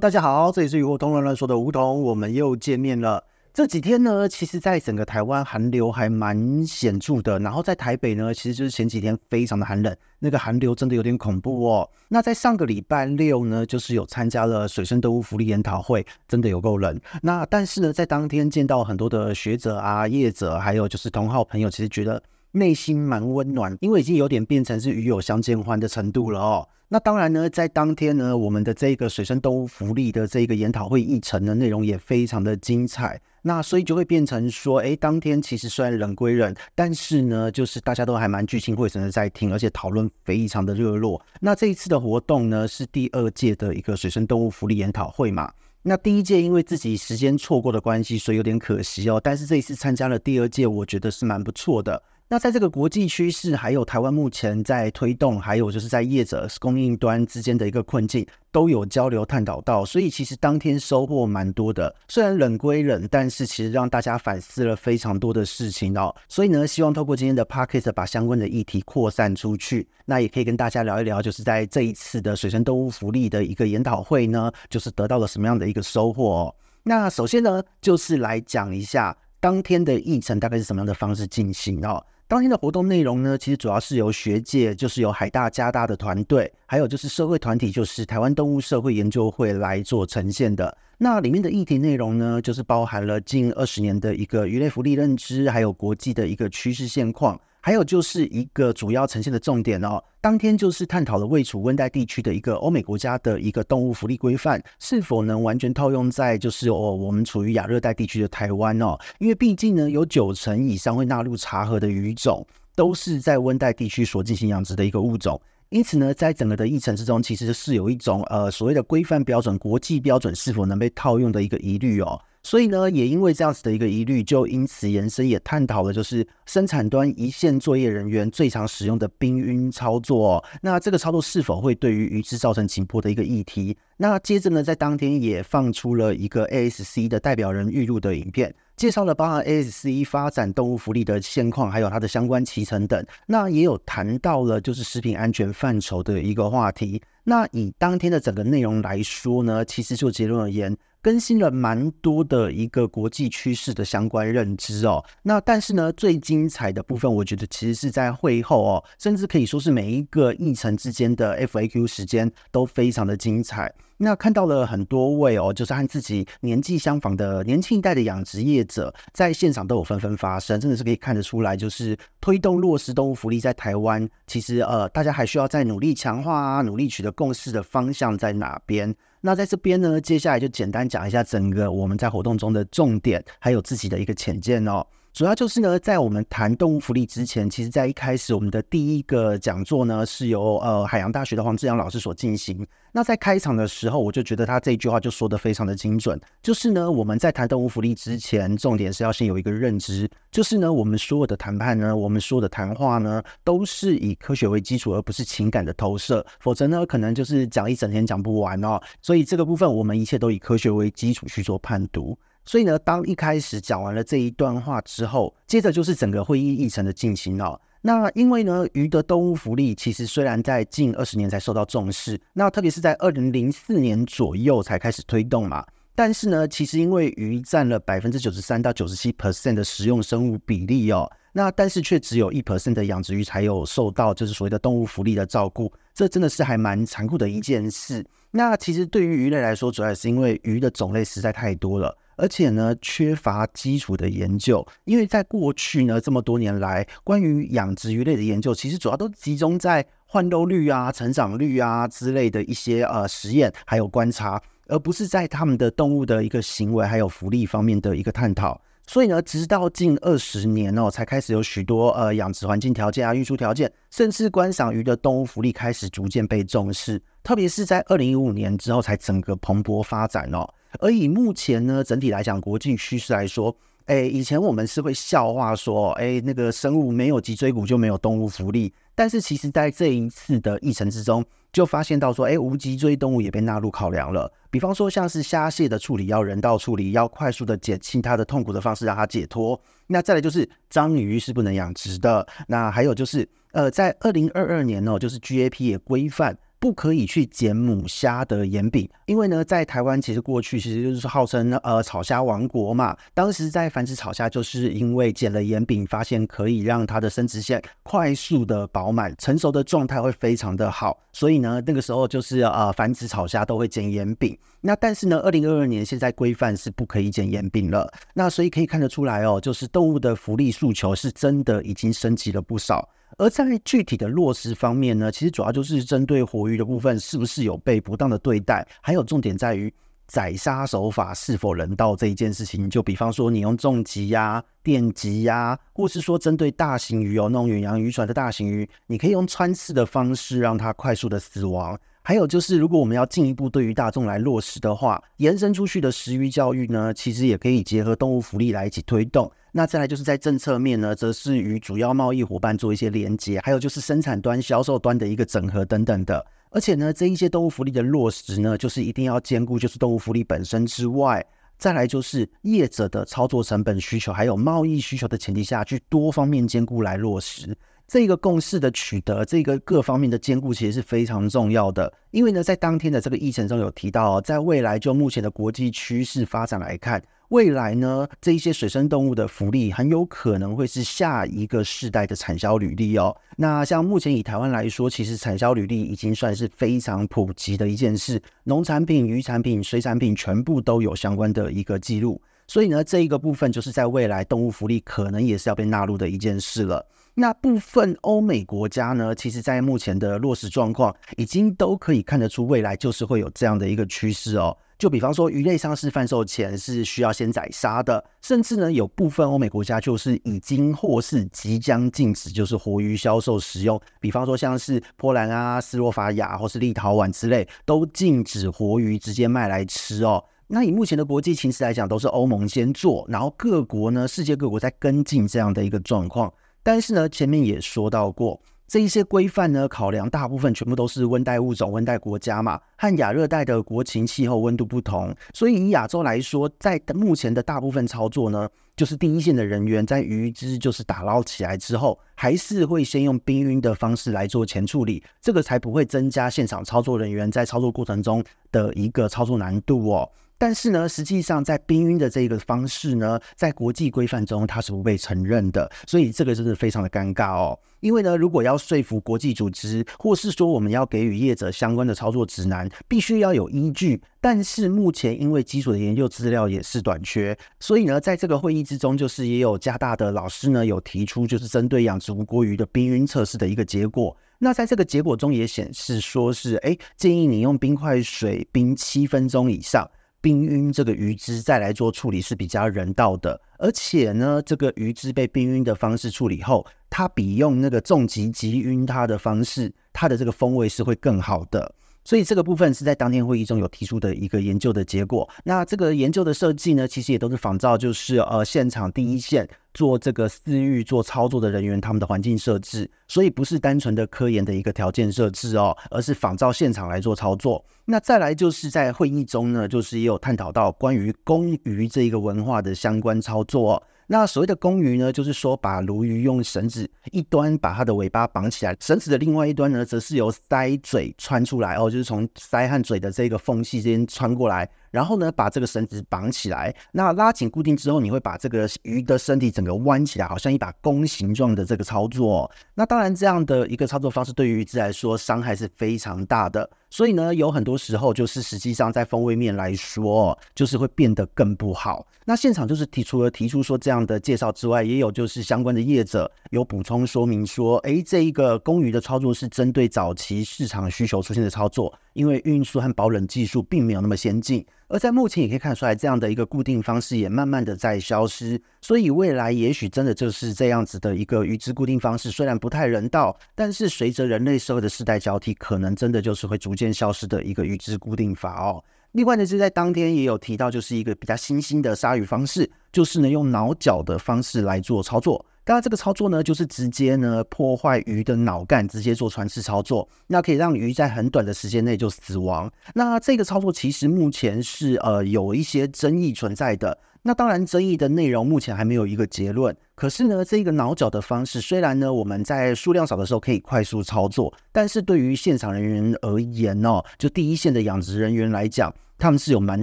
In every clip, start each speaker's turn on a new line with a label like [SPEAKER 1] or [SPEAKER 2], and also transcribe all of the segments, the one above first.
[SPEAKER 1] 大家好，这里是鱼活通乱乱说的梧桐，我们又见面了。这几天呢，其实在整个台湾寒流还蛮显著的，然后在台北呢，其实就是前几天非常的寒冷，那个寒流真的有点恐怖哦。那在上个礼拜六呢，就是有参加了水生动物福利研讨会，真的有够冷。那但是呢，在当天见到很多的学者啊、业者，还有就是同好朋友，其实觉得内心蛮温暖，因为已经有点变成是鱼友相见欢的程度了哦。那当然呢，在当天呢，我们的这个水生动物福利的这个研讨会议程的内容也非常的精彩。那所以就会变成说，诶，当天其实虽然冷归冷，但是呢，就是大家都还蛮聚精会神的在听，而且讨论非常的热络。那这一次的活动呢，是第二届的一个水生动物福利研讨会嘛。那第一届因为自己时间错过的关系，所以有点可惜哦。但是这一次参加了第二届，我觉得是蛮不错的。那在这个国际趋势，还有台湾目前在推动，还有就是在业者供应端之间的一个困境，都有交流探讨到，所以其实当天收获蛮多的。虽然冷归冷，但是其实让大家反思了非常多的事情哦。所以呢，希望透过今天的 p o c a s t 把相关的议题扩散出去，那也可以跟大家聊一聊，就是在这一次的水生动物福利的一个研讨会呢，就是得到了什么样的一个收获哦。那首先呢，就是来讲一下当天的议程大概是什么样的方式进行哦。当天的活动内容呢，其实主要是由学界，就是由海大、加大的团队，还有就是社会团体，就是台湾动物社会研究会来做呈现的。那里面的议题内容呢，就是包含了近二十年的一个鱼类福利认知，还有国际的一个趋势现况。还有就是一个主要呈现的重点哦，当天就是探讨了位处温带地区的一个欧美国家的一个动物福利规范，是否能完全套用在就是哦我们处于亚热带地区的台湾哦，因为毕竟呢有九成以上会纳入查核的鱼种都是在温带地区所进行养殖的一个物种，因此呢在整个的议程之中，其实是有一种呃所谓的规范标准、国际标准是否能被套用的一个疑虑哦。所以呢，也因为这样子的一个疑虑，就因此延伸也探讨了，就是生产端一线作业人员最常使用的冰晕操作，那这个操作是否会对于鱼只造成紧迫的一个议题。那接着呢，在当天也放出了一个 ASC 的代表人预录的影片，介绍了包含 ASC 发展动物福利的现况，还有它的相关期程等。那也有谈到了就是食品安全范畴的一个话题。那以当天的整个内容来说呢，其实就结论而言。更新了蛮多的一个国际趋势的相关认知哦，那但是呢，最精彩的部分，我觉得其实是在会后哦，甚至可以说是每一个议程之间的 FAQ 时间都非常的精彩。那看到了很多位哦，就是和自己年纪相仿的年轻一代的养殖业者，在现场都有纷纷发声，真的是可以看得出来，就是推动落实动物福利在台湾，其实呃，大家还需要再努力强化啊，努力取得共识的方向在哪边？那在这边呢，接下来就简单讲一下整个我们在活动中的重点，还有自己的一个浅见哦。主要就是呢，在我们谈动物福利之前，其实在一开始我们的第一个讲座呢，是由呃海洋大学的黄志扬老师所进行。那在开场的时候，我就觉得他这句话就说的非常的精准，就是呢，我们在谈动物福利之前，重点是要先有一个认知，就是呢，我们所有的谈判呢，我们说的谈话呢，都是以科学为基础，而不是情感的投射，否则呢，可能就是讲一整天讲不完哦。所以这个部分，我们一切都以科学为基础去做判读。所以呢，当一开始讲完了这一段话之后，接着就是整个会议议程的进行了。那因为呢，鱼的动物福利其实虽然在近二十年才受到重视，那特别是在二零零四年左右才开始推动嘛。但是呢，其实因为鱼占了百分之九十三到九十七 percent 的食用生物比例哦，那但是却只有一 percent 的养殖鱼才有受到就是所谓的动物福利的照顾，这真的是还蛮残酷的一件事。那其实对于鱼类来说，主要也是因为鱼的种类实在太多了。而且呢，缺乏基础的研究，因为在过去呢这么多年来，关于养殖鱼类的研究，其实主要都集中在换肉率啊、成长率啊之类的一些呃实验，还有观察，而不是在他们的动物的一个行为还有福利方面的一个探讨。所以呢，直到近二十年哦，才开始有许多呃养殖环境条件啊、运输条件，甚至观赏鱼的动物福利开始逐渐被重视，特别是在二零一五年之后，才整个蓬勃发展哦。而以目前呢，整体来讲，国际趋势来说，哎，以前我们是会笑话说，哎，那个生物没有脊椎骨就没有动物福利。但是其实在这一次的议程之中，就发现到说，哎，无脊椎动物也被纳入考量了。比方说，像是虾蟹的处理要人道处理，要快速的减轻它的痛苦的方式，让它解脱。那再来就是章鱼是不能养殖的。那还有就是，呃，在二零二二年哦，就是 GAP 也规范。不可以去捡母虾的盐饼，因为呢，在台湾其实过去其实就是号称呃草虾王国嘛。当时在繁殖草虾，就是因为捡了盐饼，发现可以让它的生殖腺快速的饱满，成熟的状态会非常的好，所以呢，那个时候就是呃繁殖草虾都会捡盐饼。那但是呢，二零二二年现在规范是不可以捡盐饼了。那所以可以看得出来哦，就是动物的福利诉求是真的已经升级了不少。而在具体的落实方面呢，其实主要就是针对活鱼的部分，是不是有被不当的对待，还有重点在于宰杀手法是否人道这一件事情。就比方说，你用重击呀、电击呀，或是说针对大型鱼哦，那种远洋渔船的大型鱼，你可以用穿刺的方式让它快速的死亡。还有就是，如果我们要进一步对于大众来落实的话，延伸出去的食鱼教育呢，其实也可以结合动物福利来一起推动。那再来就是在政策面呢，则是与主要贸易伙伴做一些连接，还有就是生产端、销售端的一个整合等等的。而且呢，这一些动物福利的落实呢，就是一定要兼顾，就是动物福利本身之外，再来就是业者的操作成本需求，还有贸易需求的前提下去多方面兼顾来落实。这个共识的取得，这个各方面的兼顾，其实是非常重要的。因为呢，在当天的这个议程中有提到，在未来就目前的国际趋势发展来看，未来呢，这一些水生动物的福利很有可能会是下一个世代的产销履历哦。那像目前以台湾来说，其实产销履历已经算是非常普及的一件事，农产品、渔产品、水产品全部都有相关的一个记录。所以呢，这一个部分就是在未来动物福利可能也是要被纳入的一件事了。那部分欧美国家呢，其实，在目前的落实状况，已经都可以看得出未来就是会有这样的一个趋势哦。就比方说，鱼类上市贩售前是需要先宰杀的，甚至呢，有部分欧美国家就是已经或是即将禁止，就是活鱼销售食用。比方说，像是波兰啊、斯洛伐亚或是立陶宛之类，都禁止活鱼直接卖来吃哦。那以目前的国际情势来讲，都是欧盟先做，然后各国呢，世界各国在跟进这样的一个状况。但是呢，前面也说到过，这一些规范呢，考量大部分全部都是温带物种、温带国家嘛，和亚热带的国情、气候、温度不同，所以以亚洲来说，在目前的大部分操作呢，就是第一线的人员在鱼只就是打捞起来之后，还是会先用冰晕的方式来做前处理，这个才不会增加现场操作人员在操作过程中的一个操作难度哦。但是呢，实际上在冰晕的这个方式呢，在国际规范中它是不被承认的，所以这个真的非常的尴尬哦。因为呢，如果要说服国际组织，或是说我们要给予业者相关的操作指南，必须要有依据。但是目前因为基础的研究资料也是短缺，所以呢，在这个会议之中，就是也有加大的老师呢有提出，就是针对养殖无国鱼的冰晕测试的一个结果。那在这个结果中也显示说是，哎，建议你用冰块水冰七分钟以上。冰晕这个鱼汁再来做处理是比较人道的，而且呢，这个鱼汁被冰晕的方式处理后，它比用那个重极急晕它的方式，它的这个风味是会更好的。所以这个部分是在当天会议中有提出的一个研究的结果。那这个研究的设计呢，其实也都是仿照就是呃现场第一线做这个饲育做操作的人员他们的环境设置，所以不是单纯的科研的一个条件设置哦，而是仿照现场来做操作。那再来就是在会议中呢，就是也有探讨到关于公鱼这一个文化的相关操作。那所谓的公鱼呢，就是说把鲈鱼用绳子一端把它的尾巴绑起来，绳子的另外一端呢，则是由鳃嘴穿出来哦，就是从鳃和嘴的这个缝隙之间穿过来。然后呢，把这个绳子绑起来，那拉紧固定之后，你会把这个鱼的身体整个弯起来，好像一把弓形状的这个操作。那当然，这样的一个操作方式对于鱼只来说伤害是非常大的。所以呢，有很多时候就是实际上在风味面来说，就是会变得更不好。那现场就是提除了提出说这样的介绍之外，也有就是相关的业者有补充说明说，哎，这一个公鱼的操作是针对早期市场需求出现的操作，因为运输和保冷技术并没有那么先进。而在目前也可以看出来，这样的一个固定方式也慢慢的在消失，所以未来也许真的就是这样子的一个鱼之固定方式，虽然不太人道，但是随着人类社会的世代交替，可能真的就是会逐渐消失的一个鱼之固定法哦。另外呢，是在当天也有提到，就是一个比较新兴的杀鱼方式，就是呢用挠脚的方式来做操作。当然，这个操作呢，就是直接呢破坏鱼的脑干，直接做穿刺操作，那可以让鱼在很短的时间内就死亡。那这个操作其实目前是呃有一些争议存在的。那当然，争议的内容目前还没有一个结论。可是呢，这个脑缴的方式，虽然呢我们在数量少的时候可以快速操作，但是对于现场人员而言哦，就第一线的养殖人员来讲，他们是有蛮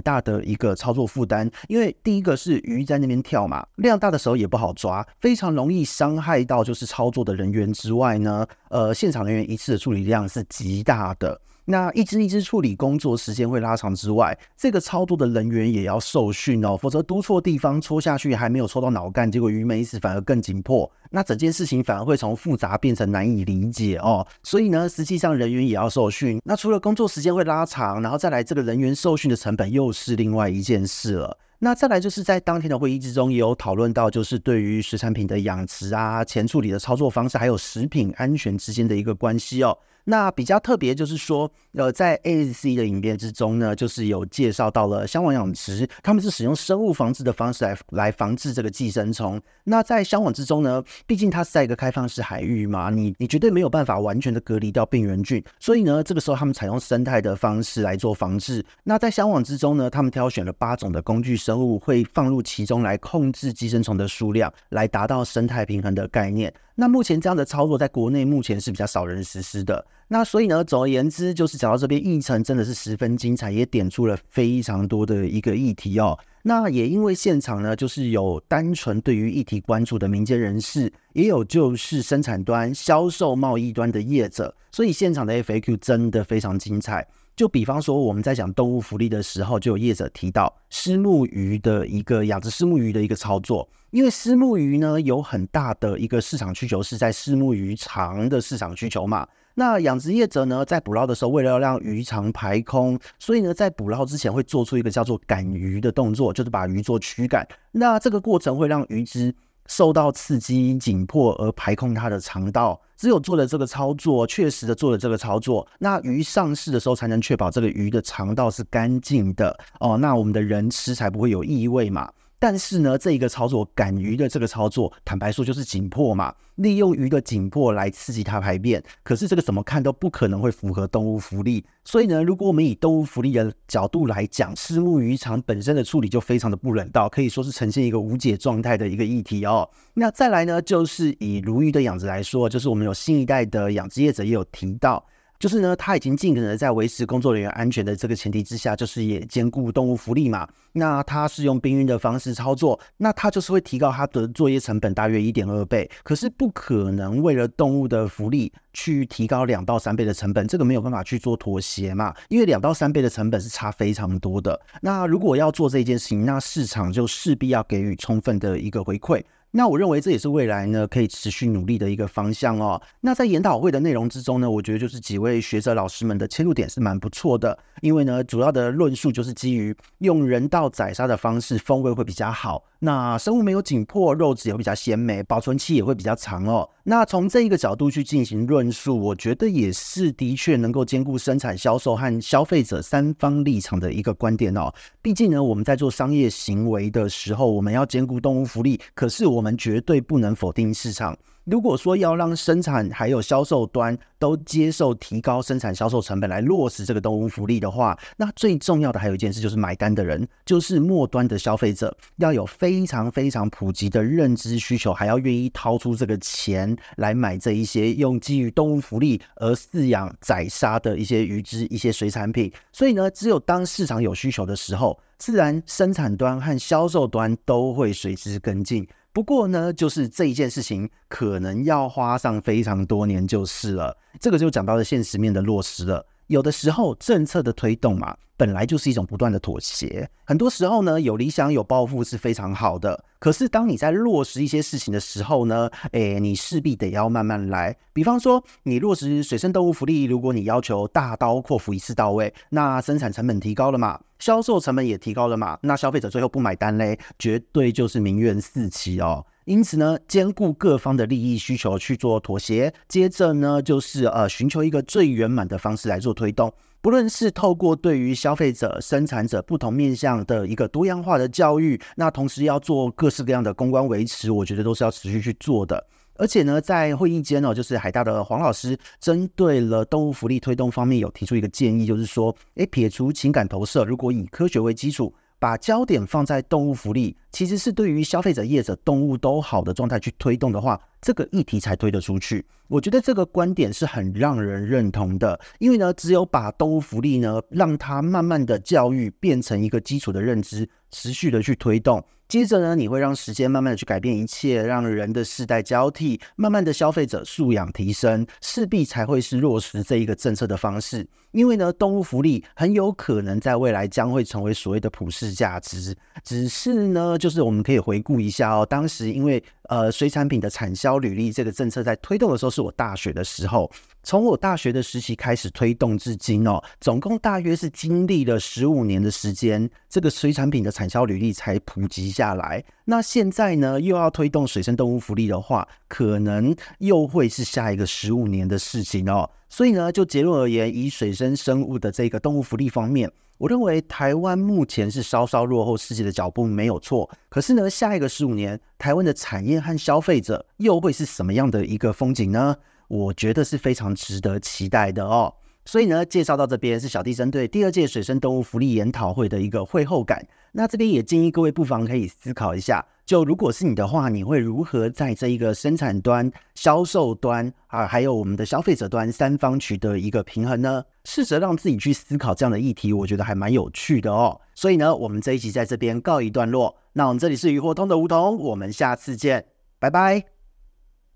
[SPEAKER 1] 大的一个操作负担。因为第一个是鱼在那边跳嘛，量大的时候也不好抓，非常容易伤害到就是操作的人员之外呢，呃，现场人员一次的处理量是极大的。那一只一只处理工作时间会拉长之外，这个操作的人员也要受训哦，否则督错地方戳下去还没有戳到脑干，结果鱼没死反而更紧迫，那整件事情反而会从复杂变成难以理解哦。所以呢，实际上人员也要受训。那除了工作时间会拉长，然后再来这个人员受训的成本又是另外一件事了。那再来就是在当天的会议之中也有讨论到，就是对于水产品的养殖啊、前处理的操作方式，还有食品安全之间的一个关系哦。那比较特别就是说，呃，在 ASC 的影片之中呢，就是有介绍到了香网养殖，他们是使用生物防治的方式来来防治这个寄生虫。那在香网之中呢，毕竟它是在一个开放式海域嘛，你你绝对没有办法完全的隔离掉病原菌，所以呢，这个时候他们采用生态的方式来做防治。那在香网之中呢，他们挑选了八种的工具生物，会放入其中来控制寄生虫的数量，来达到生态平衡的概念。那目前这样的操作在国内目前是比较少人实施的。那所以呢，总而言之，就是讲到这边，议程真的是十分精彩，也点出了非常多的一个议题哦。那也因为现场呢，就是有单纯对于议题关注的民间人士，也有就是生产端、销售贸易端的业者，所以现场的 FAQ 真的非常精彩。就比方说，我们在讲动物福利的时候，就有业者提到虱目鱼的一个养殖虱目鱼的一个操作，因为虱目鱼呢有很大的一个市场需求，是在虱目鱼肠的市场需求嘛。那养殖业者呢，在捕捞的时候，为了要让鱼肠排空，所以呢，在捕捞之前会做出一个叫做赶鱼的动作，就是把鱼做驱赶。那这个过程会让鱼只受到刺激、紧迫而排空它的肠道。只有做了这个操作，确实的做了这个操作，那鱼上市的时候才能确保这个鱼的肠道是干净的哦。那我们的人吃才不会有异味嘛。但是呢，这一个操作赶鱼的这个操作，坦白说就是紧迫嘛，利用鱼的紧迫来刺激它排便。可是这个怎么看都不可能会符合动物福利。所以呢，如果我们以动物福利的角度来讲，虱目鱼场本身的处理就非常的不人道，可以说是呈现一个无解状态的一个议题哦。那再来呢，就是以鲈鱼的养殖来说，就是我们有新一代的养殖业者也有提到。就是呢，他已经尽可能在维持工作人员安全的这个前提之下，就是也兼顾动物福利嘛。那他是用冰运的方式操作，那他就是会提高他的作业成本大约一点二倍。可是不可能为了动物的福利去提高两到三倍的成本，这个没有办法去做妥协嘛。因为两到三倍的成本是差非常多的。那如果要做这件事情，那市场就势必要给予充分的一个回馈。那我认为这也是未来呢可以持续努力的一个方向哦。那在研讨会的内容之中呢，我觉得就是几位学者老师们的切入点是蛮不错的，因为呢主要的论述就是基于用人道宰杀的方式，风味会比较好。那生物没有紧迫，肉质也会比较鲜美，保存期也会比较长哦。那从这一个角度去进行论述，我觉得也是的确能够兼顾生产、销售和消费者三方立场的一个观点哦。毕竟呢，我们在做商业行为的时候，我们要兼顾动物福利，可是我我们绝对不能否定市场。如果说要让生产还有销售端都接受提高生产销售成本来落实这个动物福利的话，那最重要的还有一件事就是买单的人，就是末端的消费者，要有非常非常普及的认知需求，还要愿意掏出这个钱来买这一些用基于动物福利而饲养宰杀的一些鱼只、一些水产品。所以呢，只有当市场有需求的时候，自然生产端和销售端都会随之跟进。不过呢，就是这一件事情可能要花上非常多年就是了。这个就讲到了现实面的落实了。有的时候政策的推动嘛，本来就是一种不断的妥协。很多时候呢，有理想有抱负是非常好的。可是当你在落实一些事情的时候呢，诶，你势必得要慢慢来。比方说，你落实水生动物福利，如果你要求大刀阔斧一次到位，那生产成本提高了嘛，销售成本也提高了嘛，那消费者最后不买单嘞，绝对就是民怨四起哦。因此呢，兼顾各方的利益需求去做妥协，接着呢，就是呃寻求一个最圆满的方式来做推动。不论是透过对于消费者、生产者不同面向的一个多样化的教育，那同时要做各式各样的公关维持，我觉得都是要持续去做的。而且呢，在会议间呢，就是海大的黄老师针对了动物福利推动方面有提出一个建议，就是说，诶，撇除情感投射，如果以科学为基础。把焦点放在动物福利，其实是对于消费者、业者、动物都好的状态去推动的话，这个议题才推得出去。我觉得这个观点是很让人认同的，因为呢，只有把动物福利呢，让它慢慢的教育变成一个基础的认知，持续的去推动。接着呢，你会让时间慢慢的去改变一切，让人的世代交替，慢慢的消费者素养提升，势必才会是落实这一个政策的方式。因为呢，动物福利很有可能在未来将会成为所谓的普世价值。只是呢，就是我们可以回顾一下哦，当时因为呃水产品的产销履历这个政策在推动的时候，是我大学的时候。从我大学的实习开始推动至今哦，总共大约是经历了十五年的时间，这个水产品的产销履历才普及下来。那现在呢，又要推动水生动物福利的话，可能又会是下一个十五年的事情哦。所以呢，就结论而言，以水生生物的这个动物福利方面，我认为台湾目前是稍稍落后世界的脚步没有错。可是呢，下一个十五年，台湾的产业和消费者又会是什么样的一个风景呢？我觉得是非常值得期待的哦。所以呢，介绍到这边是小弟针对第二届水生动物福利研讨会的一个会后感。那这边也建议各位不妨可以思考一下，就如果是你的话，你会如何在这一个生产端、销售端啊，还有我们的消费者端三方取得一个平衡呢？试着让自己去思考这样的议题，我觉得还蛮有趣的哦。所以呢，我们这一集在这边告一段落。那我们这里是鱼活通的梧桐，我们下次见，拜拜。